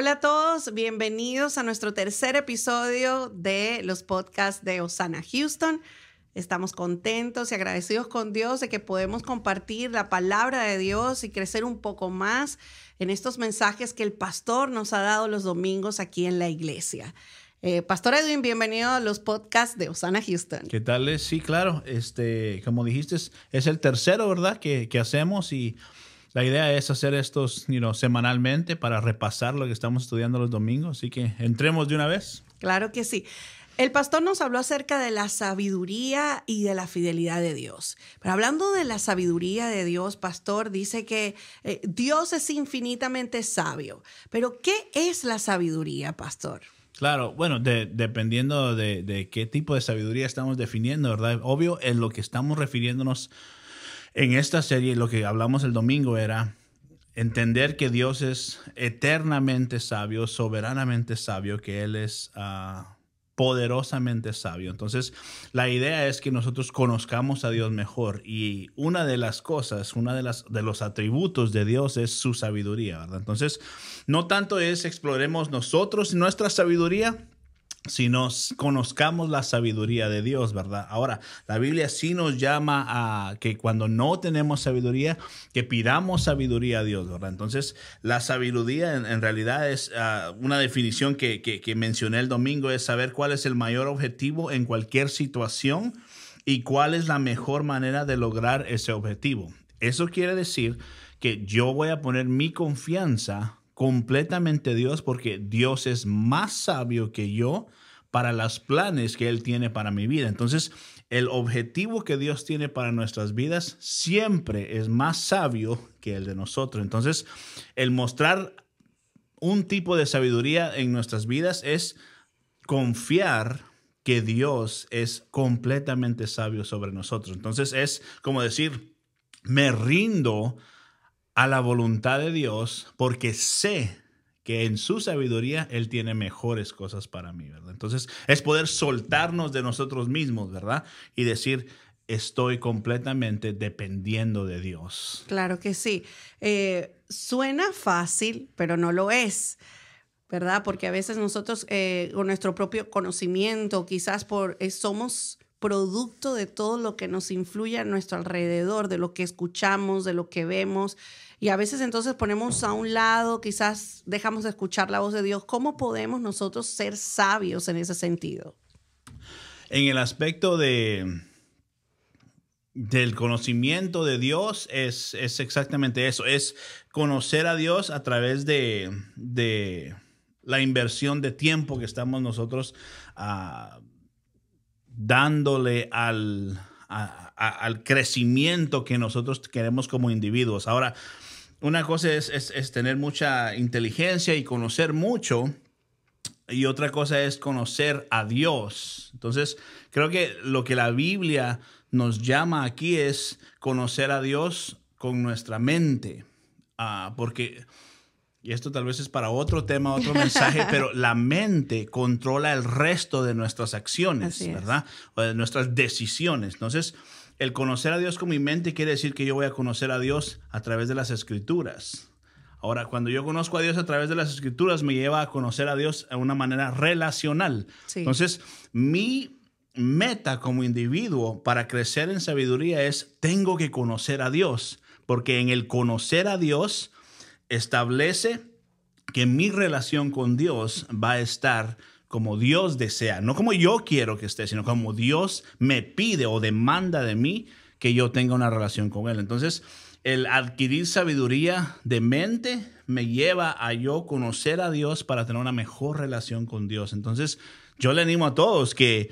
Hola a todos, bienvenidos a nuestro tercer episodio de los podcasts de Osana Houston. Estamos contentos y agradecidos con Dios de que podemos compartir la palabra de Dios y crecer un poco más en estos mensajes que el pastor nos ha dado los domingos aquí en la iglesia. Eh, pastor Edwin, bienvenido a los podcasts de Osana Houston. ¿Qué tal? Sí, claro. Este, como dijiste, es el tercero, ¿verdad? Que, que hacemos y la idea es hacer estos you semanalmente para repasar lo que estamos estudiando los domingos. Así que entremos de una vez. Claro que sí. El pastor nos habló acerca de la sabiduría y de la fidelidad de Dios. Pero hablando de la sabiduría de Dios, pastor, dice que eh, Dios es infinitamente sabio. Pero ¿qué es la sabiduría, pastor? Claro, bueno, dependiendo de, de, qué tipo de sabiduría estamos definiendo, ¿verdad? Obvio, en lo que estamos refiriéndonos en esta serie lo que hablamos el domingo era entender que Dios es eternamente sabio, soberanamente sabio, que Él es ah, poderosamente sabio. Entonces, la idea es que nosotros conozcamos a Dios mejor y una de las cosas, una de, las, de los atributos de Dios es su sabiduría, ¿verdad? Entonces, no tanto es exploremos nosotros nuestra sabiduría, si nos conozcamos la sabiduría de Dios, ¿verdad? Ahora, la Biblia sí nos llama a que cuando no tenemos sabiduría, que pidamos sabiduría a Dios, ¿verdad? Entonces, la sabiduría en, realidad es ah, una definición que, que mencioné el domingo, es saber cuál es el mayor objetivo en cualquier situación y cuál es la mejor manera de lograr ese objetivo. Eso quiere decir que yo voy a poner mi confianza completamente Dios porque Dios es más sabio que yo para los planes que Él tiene para mi vida. Entonces, el objetivo que Dios tiene para nuestras vidas siempre es más sabio que el de nosotros. Entonces, el mostrar un tipo de sabiduría en nuestras vidas es confiar que Dios es completamente sabio sobre nosotros. Entonces, es como decir, me rindo a la voluntad de Dios porque sé que en su sabiduría Él tiene mejores cosas para mí, ¿verdad? Entonces es poder soltarnos de nosotros mismos, ¿verdad? Y decir, estoy completamente dependiendo de Dios. Claro que sí. Eh, suena fácil, pero no lo es. ¿Verdad? Porque a veces nosotros, eh, con nuestro propio conocimiento, quizás por eh, somos producto de todo lo que nos influye a nuestro alrededor, de lo que escuchamos, de lo que vemos. Y a veces entonces ponemos a un lado, quizás dejamos de escuchar la voz de Dios. ¿Cómo podemos nosotros ser sabios en ese sentido? En el aspecto de, del conocimiento de Dios es, exactamente eso, es conocer a Dios a través de, la inversión de tiempo que estamos nosotros uh, dándole al, al crecimiento que nosotros queremos como individuos. Ahora, una cosa es, es, tener mucha inteligencia y conocer mucho, y otra cosa es conocer a Dios. Entonces, creo que lo que la Biblia nos llama aquí es conocer a Dios con nuestra mente, ah, porque y esto tal vez es para otro tema, otro mensaje, pero la mente controla el resto de nuestras acciones, ¿verdad? O de nuestras decisiones. Entonces, el conocer a Dios con mi mente quiere decir que yo voy a conocer a Dios a través de las escrituras. Ahora, cuando yo conozco a Dios a través de las escrituras, me lleva a conocer a Dios de una manera relacional. Entonces, mi meta como individuo para crecer en sabiduría es, tengo que conocer a Dios, porque en el conocer a Dios, establece que mi relación con Dios va a estar como Dios desea, no como yo quiero que esté, sino como Dios me pide o demanda de mí que yo tenga una relación con Él. Entonces, el adquirir sabiduría de mente me lleva a yo conocer a Dios para tener una mejor relación con Dios. Entonces, yo le animo a todos que,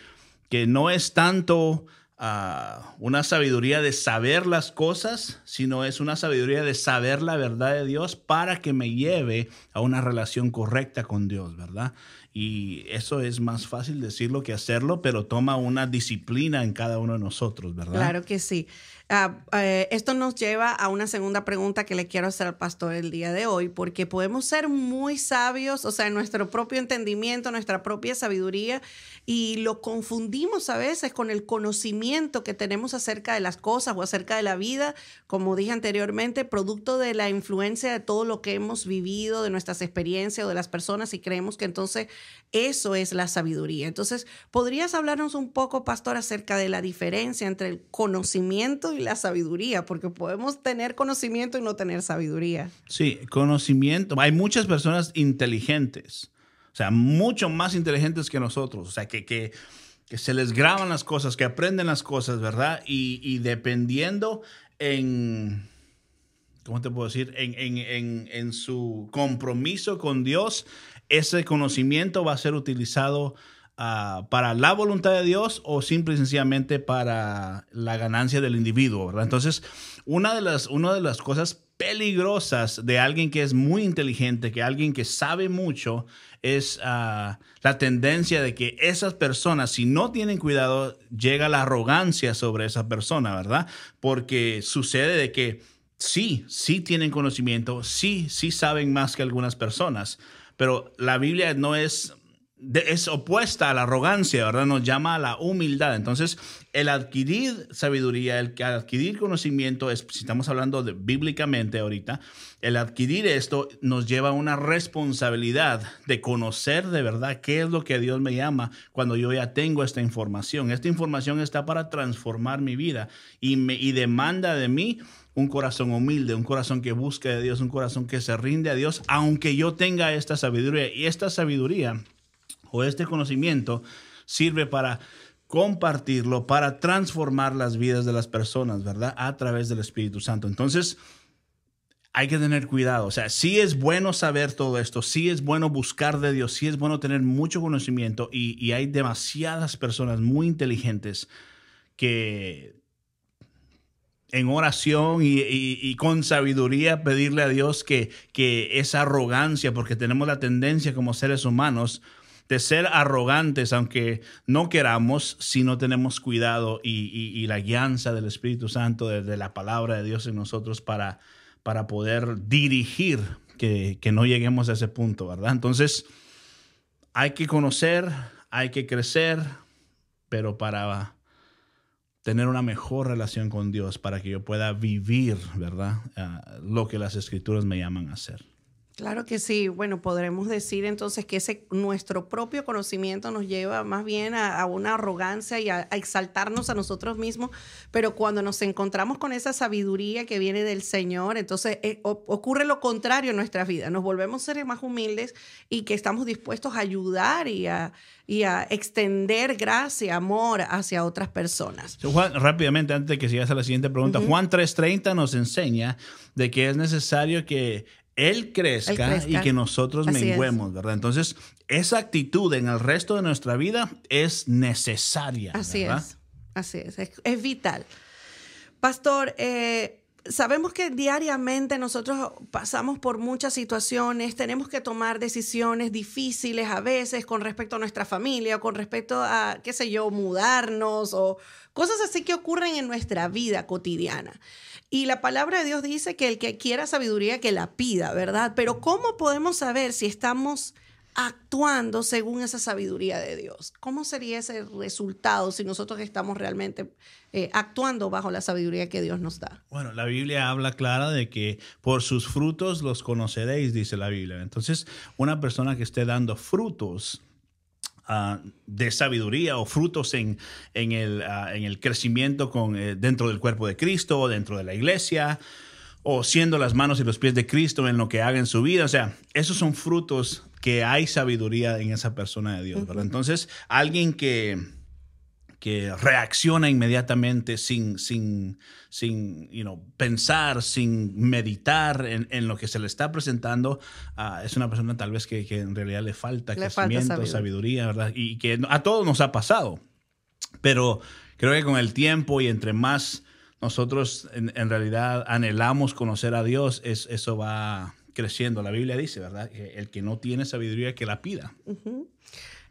que no es tanto una sabiduría de saber las cosas, sino es una sabiduría de saber la verdad de Dios para que me lleve a una relación correcta con Dios, ¿verdad? Y eso es más fácil decirlo que hacerlo, pero toma una disciplina en cada uno de nosotros, ¿verdad? Claro que sí. Ah, eh, esto nos lleva a una segunda pregunta que le quiero hacer al pastor el día de hoy, porque podemos ser muy sabios, o sea, en nuestro propio entendimiento, nuestra propia sabiduría, y lo confundimos a veces con el conocimiento que tenemos acerca de las cosas o acerca de la vida, como dije anteriormente, producto de la influencia de todo lo que hemos vivido, de nuestras experiencias o de las personas, y creemos que entonces eso es la sabiduría. Entonces, ¿podrías hablarnos un poco, pastor, acerca de la diferencia entre el conocimiento y la sabiduría? Porque podemos tener conocimiento y no tener sabiduría. Sí, conocimiento. Hay muchas personas inteligentes, o sea, mucho más inteligentes que nosotros, o sea, que, que, se les graban las cosas, que aprenden las cosas, ¿verdad? Y, dependiendo en... ¿Cómo te puedo decir? En, en, en su compromiso con Dios, ese conocimiento va a ser utilizado ah, para la voluntad de Dios o simple y sencillamente para la ganancia del individuo, ¿verdad? Entonces, una de las, una de las cosas peligrosas de alguien que es muy inteligente, que alguien que sabe mucho, es ah, la tendencia de que esas personas, si no tienen cuidado, llega la arrogancia sobre esa persona, ¿verdad? Porque sucede de que sí, sí tienen conocimiento, sí, sí saben más que algunas personas, pero la Biblia no es, es opuesta a la arrogancia, ¿verdad? Nos llama a la humildad. Entonces, el adquirir sabiduría, el adquirir conocimiento, es, si estamos hablando de, bíblicamente ahorita, el adquirir esto nos lleva a una responsabilidad de conocer de verdad qué es lo que Dios me llama cuando yo ya tengo esta información. Esta información está para transformar mi vida y, me, y demanda de mí un corazón humilde, un corazón que busca de Dios, un corazón que se rinde a Dios, aunque yo tenga esta sabiduría. Y esta sabiduría o este conocimiento sirve para compartirlo, para transformar las vidas de las personas, ¿verdad? A través del Espíritu Santo. Entonces, hay que tener cuidado. O sea, sí es bueno saber todo esto, sí es bueno buscar de Dios, sí es bueno tener mucho conocimiento y, y hay demasiadas personas muy inteligentes que en oración y, con sabiduría pedirle a Dios que, que esa arrogancia, porque tenemos la tendencia como seres humanos de ser arrogantes, aunque no queramos, si no tenemos cuidado y, la guianza del Espíritu Santo, de, la palabra de Dios en nosotros para, para poder dirigir que, que no lleguemos a ese punto, ¿verdad? Entonces, hay que conocer, hay que crecer, pero para tener una mejor relación con Dios para que yo pueda vivir, ¿verdad? Ah, lo que las escrituras me llaman a hacer. Claro que sí. Bueno, podremos decir entonces que ese nuestro propio conocimiento nos lleva más bien a, una arrogancia y a, exaltarnos a nosotros mismos, pero cuando nos encontramos con esa sabiduría que viene del Señor, entonces eh, ocurre lo contrario en nuestra vida. Nos volvemos seres más humildes y que estamos dispuestos a ayudar y a, y a extender gracia, amor hacia otras personas. Juan, rápidamente, antes de que sigas a la siguiente pregunta, Juan 3:30 nos enseña de que es necesario que él crezca, y que nosotros menguemos, ¿verdad? Entonces, esa actitud en el resto de nuestra vida es necesaria. Así es, así es, es, vital. Pastor, eh, sabemos que diariamente nosotros pasamos por muchas situaciones, tenemos que tomar decisiones difíciles a veces con respecto a nuestra familia o con respecto a, qué sé yo, mudarnos o cosas así que ocurren en nuestra vida cotidiana. Y la palabra de Dios dice que el que quiera sabiduría, que la pida, ¿verdad? Pero ¿cómo podemos saber si estamos actuando según esa sabiduría de Dios? ¿Cómo sería ese resultado si nosotros estamos realmente eh, actuando bajo la sabiduría que Dios nos da? Bueno, la Biblia habla clara de que por sus frutos los conoceréis, dice la Biblia. Entonces, una persona que esté dando frutos Ah, de sabiduría o frutos en, ah, el, crecimiento eh, dentro del cuerpo de Cristo o dentro de la iglesia o siendo las manos y los pies de Cristo en lo que haga en su vida. O sea, esos son frutos que hay sabiduría en esa persona de Dios. Entonces, alguien que que reacciona inmediatamente sin, sin, sin pensar, sin meditar en, lo que se le está presentando, ah, es una persona tal vez que, en realidad le falta crecimiento, sabiduría. ¿verdad? Y que a todos nos ha pasado. Pero creo que con el tiempo y entre más nosotros en, realidad anhelamos conocer a Dios, es, eso va creciendo. La Biblia dice, ¿verdad? Que el que no tiene sabiduría, que la pida.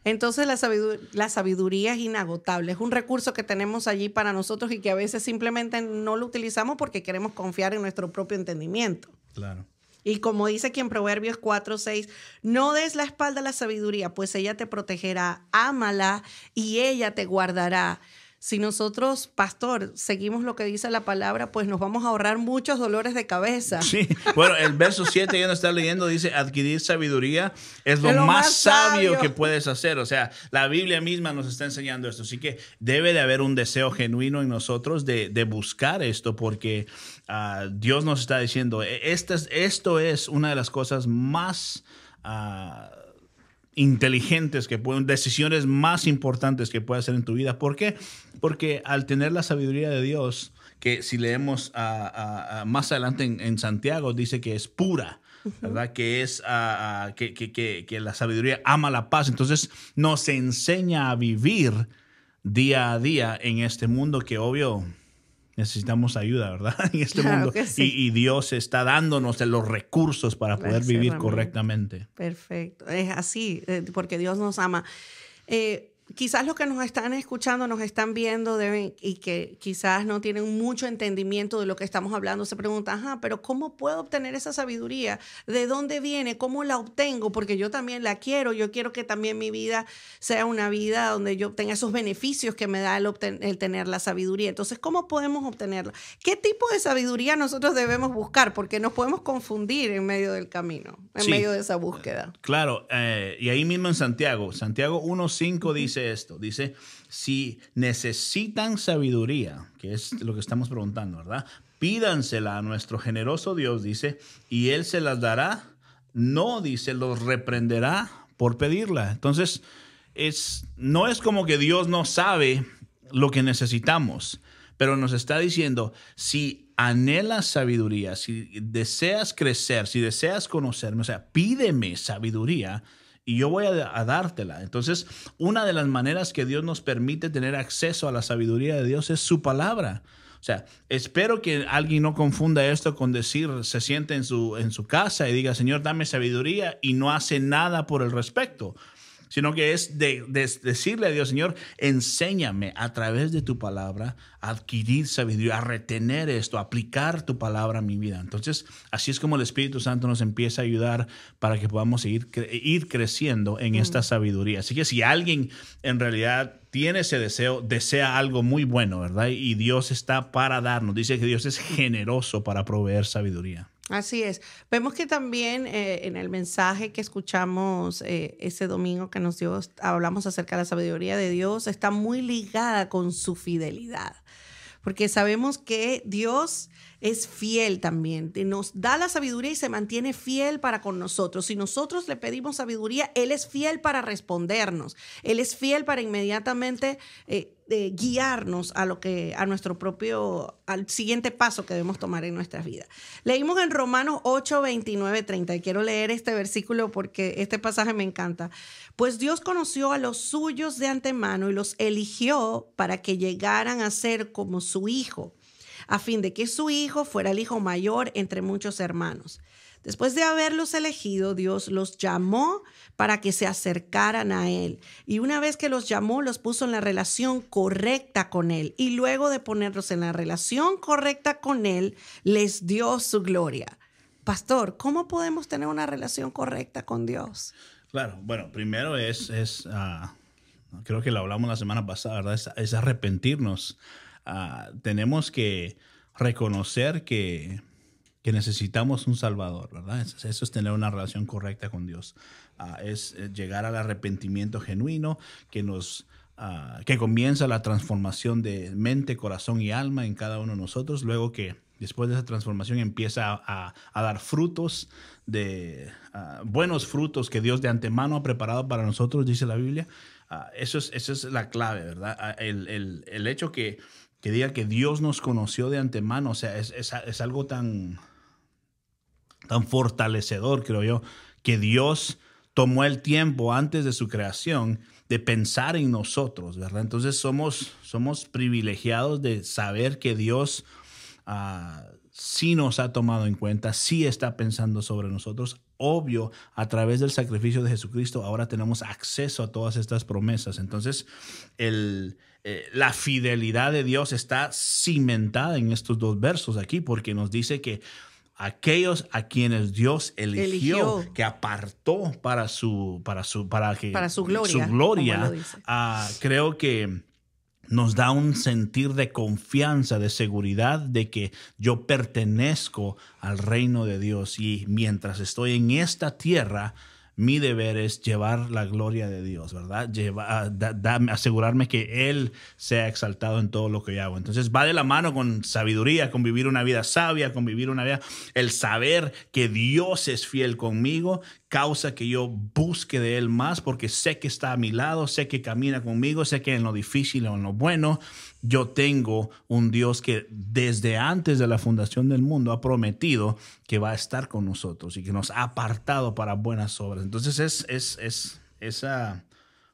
Entonces la sabiduría, la sabiduría es inagotable, es un recurso que tenemos allí para nosotros y que a veces simplemente no lo utilizamos porque queremos confiar en nuestro propio entendimiento. Claro. Y como dice aquí en Proverbios 4, 6, no des la espalda a la sabiduría, pues ella te protegerá, ámala y ella te guardará. Si nosotros, pastor, seguimos lo que dice la palabra, pues nos vamos a ahorrar muchos dolores de cabeza. Sí, bueno, el verso 7 ya no está leyendo, dice, adquirir sabiduría es lo, más, sabio, que puedes hacer. O sea, la Biblia misma nos está enseñando esto. Así que debe de haber un deseo genuino en nosotros de, buscar esto, porque ah, Dios nos está diciendo, e, esto es, esto es una de las cosas más... Ah, inteligentes que pueden, decisiones más importantes que puedes hacer en tu vida. ¿Por qué? Porque al tener la sabiduría de Dios, que si leemos más adelante en, Santiago, dice que es pura. ¿verdad? Que es que, que, que, la sabiduría ama la paz. Entonces nos enseña a vivir día a día en este mundo que obvio necesitamos ayuda, ¿verdad? En este mundo. Y, Dios está dándonos los recursos para poder vivir correctamente. Perfecto. Es así, eh, porque Dios nos ama. Eh, quizás los que nos están escuchando, nos están viendo deben, y que quizás no tienen mucho entendimiento de lo que estamos hablando, se preguntan, ajá, pero ¿cómo puedo obtener esa sabiduría? ¿De dónde viene? ¿Cómo la obtengo? Porque yo también la quiero, yo quiero que también mi vida sea una vida donde yo tenga esos beneficios que me da el, el tener la sabiduría. Entonces, ¿cómo podemos obtenerla? ¿Qué tipo de sabiduría nosotros debemos buscar? Porque nos podemos confundir en medio del camino, en medio de esa búsqueda. Claro, eh, y ahí mismo en Santiago, Santiago 1.5 dice, esto, dice, si necesitan sabiduría, que es lo que estamos preguntando, ¿verdad? Pídansela a nuestro generoso Dios, dice, y Él se las dará. No, dice, los reprenderá por pedirla. Entonces, es, no es como que Dios no sabe lo que necesitamos, pero nos está diciendo, si anhelas sabiduría, si deseas crecer, si deseas conocerme, o sea, pídeme sabiduría y yo voy a, dártela. Entonces, una de las maneras que Dios nos permite tener acceso a la sabiduría de Dios es su palabra. O sea, espero que alguien no confunda esto con decir, se siente en su, en su casa y diga, Señor, dame sabiduría y no hace nada por el respecto sino que es de, decirle a Dios, Señor, enséñame a través de tu palabra a adquirir sabiduría, a retener esto, a aplicar tu palabra a mi vida. Entonces, así es como el Espíritu Santo nos empieza a ayudar para que podamos ir creciendo en esta sabiduría. Así que si alguien en realidad tiene ese deseo, desea algo muy bueno, ¿verdad? Y Dios está para darnos. Dice que Dios es generoso para proveer sabiduría. Así es. Vemos que también eh, en el mensaje que escuchamos eh, ese domingo que nos dio, hablamos acerca de la sabiduría de Dios, está muy ligada con su fidelidad. Porque sabemos que Dios es fiel también, nos da la sabiduría y se mantiene fiel para con nosotros. Si nosotros le pedimos sabiduría, Él es fiel para respondernos, Él es fiel para inmediatamente eh, guiarnos a lo que, a nuestro propio, al siguiente paso que debemos tomar en nuestras vidas. Leímos en Romanos 8, 29, 30, y quiero leer este versículo porque este pasaje me encanta. Pues Dios conoció a los suyos de antemano y los eligió para que llegaran a ser como su Hijo a fin de que su hijo fuera el hijo mayor entre muchos hermanos. Después de haberlos elegido, Dios los llamó para que se acercaran a Él. Y una vez que los llamó, los puso en la relación correcta con Él. Y luego de ponerlos en la relación correcta con Él, les dio su gloria. Pastor, ¿cómo podemos tener una relación correcta con Dios? Claro, bueno, primero es, es ah, creo que lo hablamos la semana pasada, ¿verdad? es arrepentirnos Ah, tenemos que reconocer que, necesitamos un Salvador, ¿verdad? Eso, es tener una relación correcta con Dios. Ah, es llegar al arrepentimiento genuino que nos... Que comienza la transformación de mente, corazón y alma en cada uno de nosotros, luego que después de esa transformación empieza a, dar frutos de buenos frutos que Dios de antemano ha preparado para nosotros, dice la Biblia. eso, es, eso es la clave, ¿verdad? El, el, el hecho que que diga que Dios nos conoció de antemano, o sea, es, es, algo tan, tan fortalecedor, creo yo, que Dios tomó el tiempo antes de su creación de pensar en nosotros, ¿verdad? Entonces somos, somos privilegiados de saber que Dios sí nos ha tomado en cuenta, sí está pensando sobre nosotros. Obvio, a través del sacrificio de Jesucristo, ahora tenemos acceso a todas estas promesas. Entonces, el, eh, la fidelidad de Dios está cimentada en estos dos versos aquí, porque nos dice que aquellos a quienes Dios eligió, que apartó para su para su para que para su gloria, su gloria ah, creo que nos da un sentir de confianza, de seguridad, de que yo pertenezco al reino de Dios y mientras estoy en esta tierra, mi deber es llevar la gloria de Dios, ¿verdad? Llevar, asegurarme que Él sea exaltado en todo lo que yo hago. Entonces va de la mano con sabiduría, con vivir una vida sabia, con vivir una vida, el saber que Dios es fiel conmigo, causa que yo busque de Él más porque sé que está a mi lado, sé que camina conmigo, sé que en lo difícil o en lo bueno, yo tengo un Dios que desde antes de la fundación del mundo ha prometido que va a estar con nosotros y que nos ha apartado para buenas obras. Entonces es, es, es, es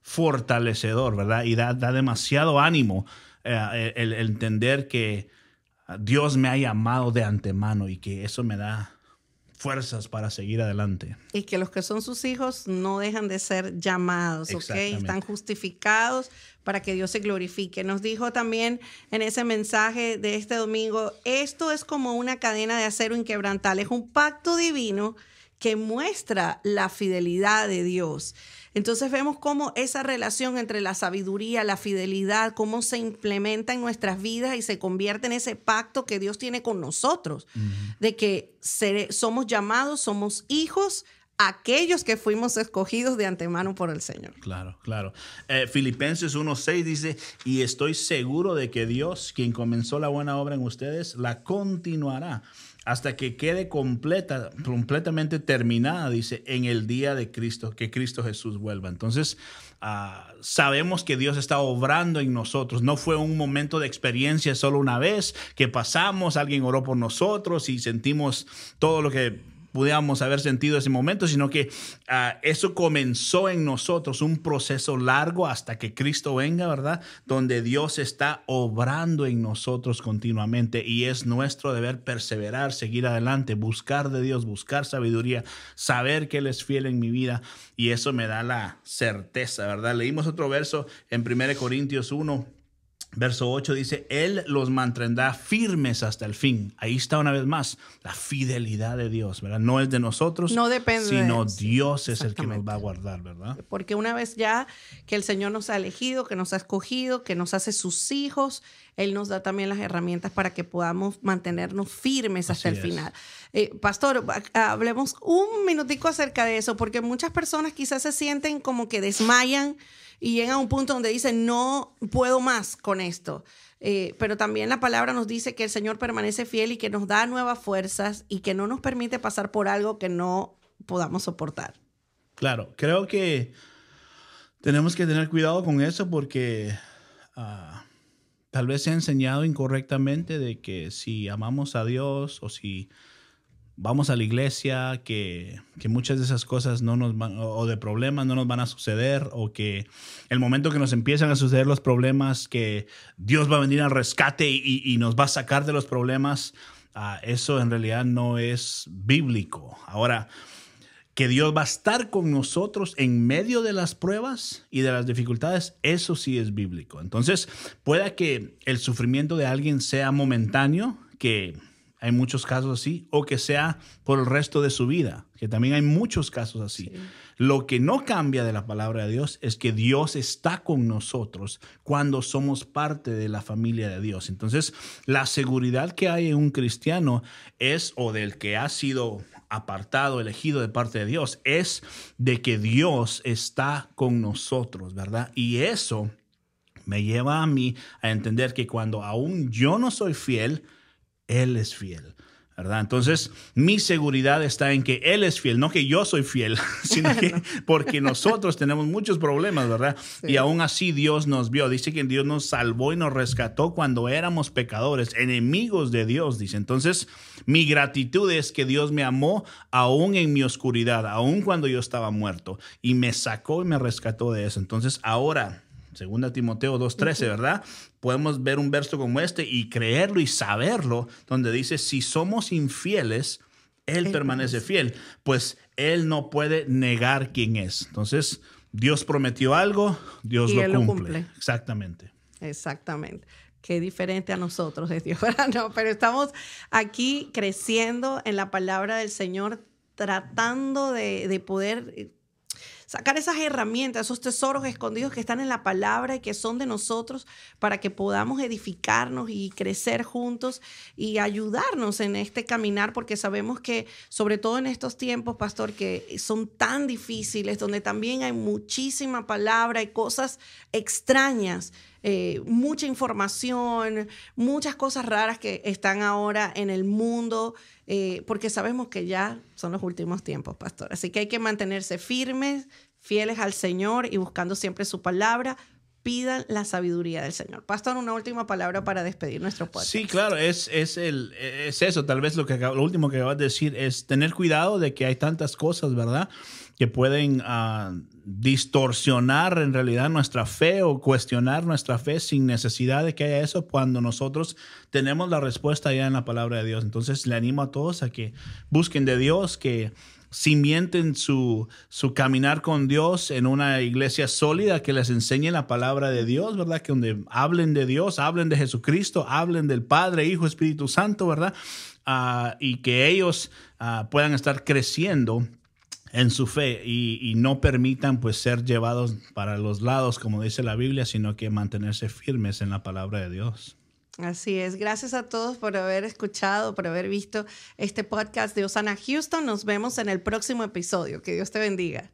fortalecedor, ¿verdad? Y da, demasiado ánimo eh, el entender que Dios me ha llamado de antemano y que eso me da fuerzas para seguir adelante. Y que los que son sus hijos no dejan de ser llamados, ¿ok? Están justificados para que Dios se glorifique. Nos dijo también en ese mensaje de este domingo, esto es como una cadena de acero inquebrantable, es un pacto divino que muestra la fidelidad de Dios. Entonces vemos cómo esa relación entre la sabiduría, la fidelidad, cómo se implementa en nuestras vidas y se convierte en ese pacto que Dios tiene con nosotros, de que somos llamados, somos hijos, aquellos que fuimos escogidos de antemano por el Señor. Claro, claro. Eh, Filipenses 1.6 dice, y estoy seguro de que Dios, quien comenzó la buena obra en ustedes, la continuará hasta que quede completa, completamente terminada, dice, en el día de Cristo, que Cristo Jesús vuelva. Entonces, ah, sabemos que Dios está obrando en nosotros. No fue un momento de experiencia solo una vez que pasamos, alguien oró por nosotros y sentimos todo lo que pudiéramos haber sentido ese momento, sino que ah, eso comenzó en nosotros, un proceso largo hasta que Cristo venga, ¿verdad? Donde Dios está obrando en nosotros continuamente y es nuestro deber perseverar, seguir adelante, buscar de Dios, buscar sabiduría, saber que Él es fiel en mi vida y eso me da la certeza, ¿verdad? Leímos otro verso en 1 Corintios 1 Verso 8 dice, Él los mantendrá firmes hasta el fin. Ahí está una vez más la fidelidad de Dios, ¿verdad? No es de nosotros, no depende sino Dios es el que nos va a guardar, ¿verdad? Porque una vez ya que el Señor nos ha elegido, que nos ha escogido, que nos hace sus hijos, Él nos da también las herramientas para que podamos mantenernos firmes hasta el final. Eh, pastor, hablemos un minutico acerca de eso, porque muchas personas quizás se sienten como que desmayan y llega a un punto donde dice, no puedo más con esto. Eh, pero también la palabra nos dice que el Señor permanece fiel y que nos da nuevas fuerzas y que no nos permite pasar por algo que no podamos soportar. Claro, creo que tenemos que tener cuidado con eso porque ah, tal vez se ha enseñado incorrectamente de que si amamos a Dios o si vamos a la iglesia, que, muchas de esas cosas no nos van, o de problemas no nos van a suceder, o que el momento que nos empiezan a suceder los problemas, que Dios va a venir al rescate y, nos va a sacar de los problemas, ah, eso en realidad no es bíblico. Ahora, que Dios va a estar con nosotros en medio de las pruebas y de las dificultades, eso sí es bíblico. Entonces, pueda que el sufrimiento de alguien sea momentáneo, que hay muchos casos así, o que sea por el resto de su vida, que también hay muchos casos así. Lo que no cambia de la palabra de Dios es que Dios está con nosotros cuando somos parte de la familia de Dios. Entonces, la seguridad que hay en un cristiano es, o del que ha sido apartado, elegido de parte de Dios, es de que Dios está con nosotros, ¿verdad? Y eso me lleva a mí a entender que cuando aún yo no soy fiel, él es fiel. ¿Verdad? Entonces, mi seguridad está en que Él es fiel, no que yo soy fiel, sino que porque nosotros tenemos muchos problemas, ¿verdad? Y aún así Dios nos vio. Dice que Dios nos salvó y nos rescató cuando éramos pecadores, enemigos de Dios, dice. Entonces, mi gratitud es que Dios me amó aún en mi oscuridad, aún cuando yo estaba muerto, y me sacó y me rescató de eso. Entonces, ahora Segunda Timoteo 2.13, ¿verdad? Podemos ver un verso como este y creerlo y saberlo, donde dice, si somos infieles, Él, permanece fiel, pues Él no puede negar quién es. Entonces, Dios prometió algo, Dios lo, cumple. lo cumple. Exactamente. Exactamente. Qué diferente a nosotros es Dios, No, pero estamos aquí creciendo en la palabra del Señor, tratando de, de poder sacar esas herramientas, esos tesoros escondidos que están en la palabra y que son de nosotros para que podamos edificarnos y crecer juntos y ayudarnos en este caminar, porque sabemos que sobre todo en estos tiempos, pastor, que son tan difíciles, donde también hay muchísima palabra y cosas extrañas. Eh, mucha información, muchas cosas raras que están ahora en el mundo, eh, porque sabemos que ya son los últimos tiempos, pastor. Así que hay que mantenerse firmes, fieles al Señor y buscando siempre su palabra. Pidan la sabiduría del Señor. Pastor, una última palabra para despedir nuestro podcast. Sí, claro, es, el, es eso. Tal vez lo, que, lo último que acabas de decir es tener cuidado de que hay tantas cosas, ¿verdad? Que pueden uh, distorsionar en realidad nuestra fe o cuestionar nuestra fe sin necesidad de que haya eso cuando nosotros tenemos la respuesta ya en la palabra de Dios. Entonces le animo a todos a que busquen de Dios, que cimienten su, su caminar con Dios en una iglesia sólida que les enseñe la palabra de Dios, ¿verdad? Que donde hablen de Dios, hablen de Jesucristo, hablen del Padre, Hijo, Espíritu Santo, ¿verdad? Ah, y que ellos ah, puedan estar creciendo en su fe y, no permitan pues ser llevados para los lados, como dice la Biblia, sino que mantenerse firmes en la palabra de Dios. Así es. Gracias a todos por haber escuchado, por haber visto este podcast de Osana Houston. Nos vemos en el próximo episodio. Que Dios te bendiga.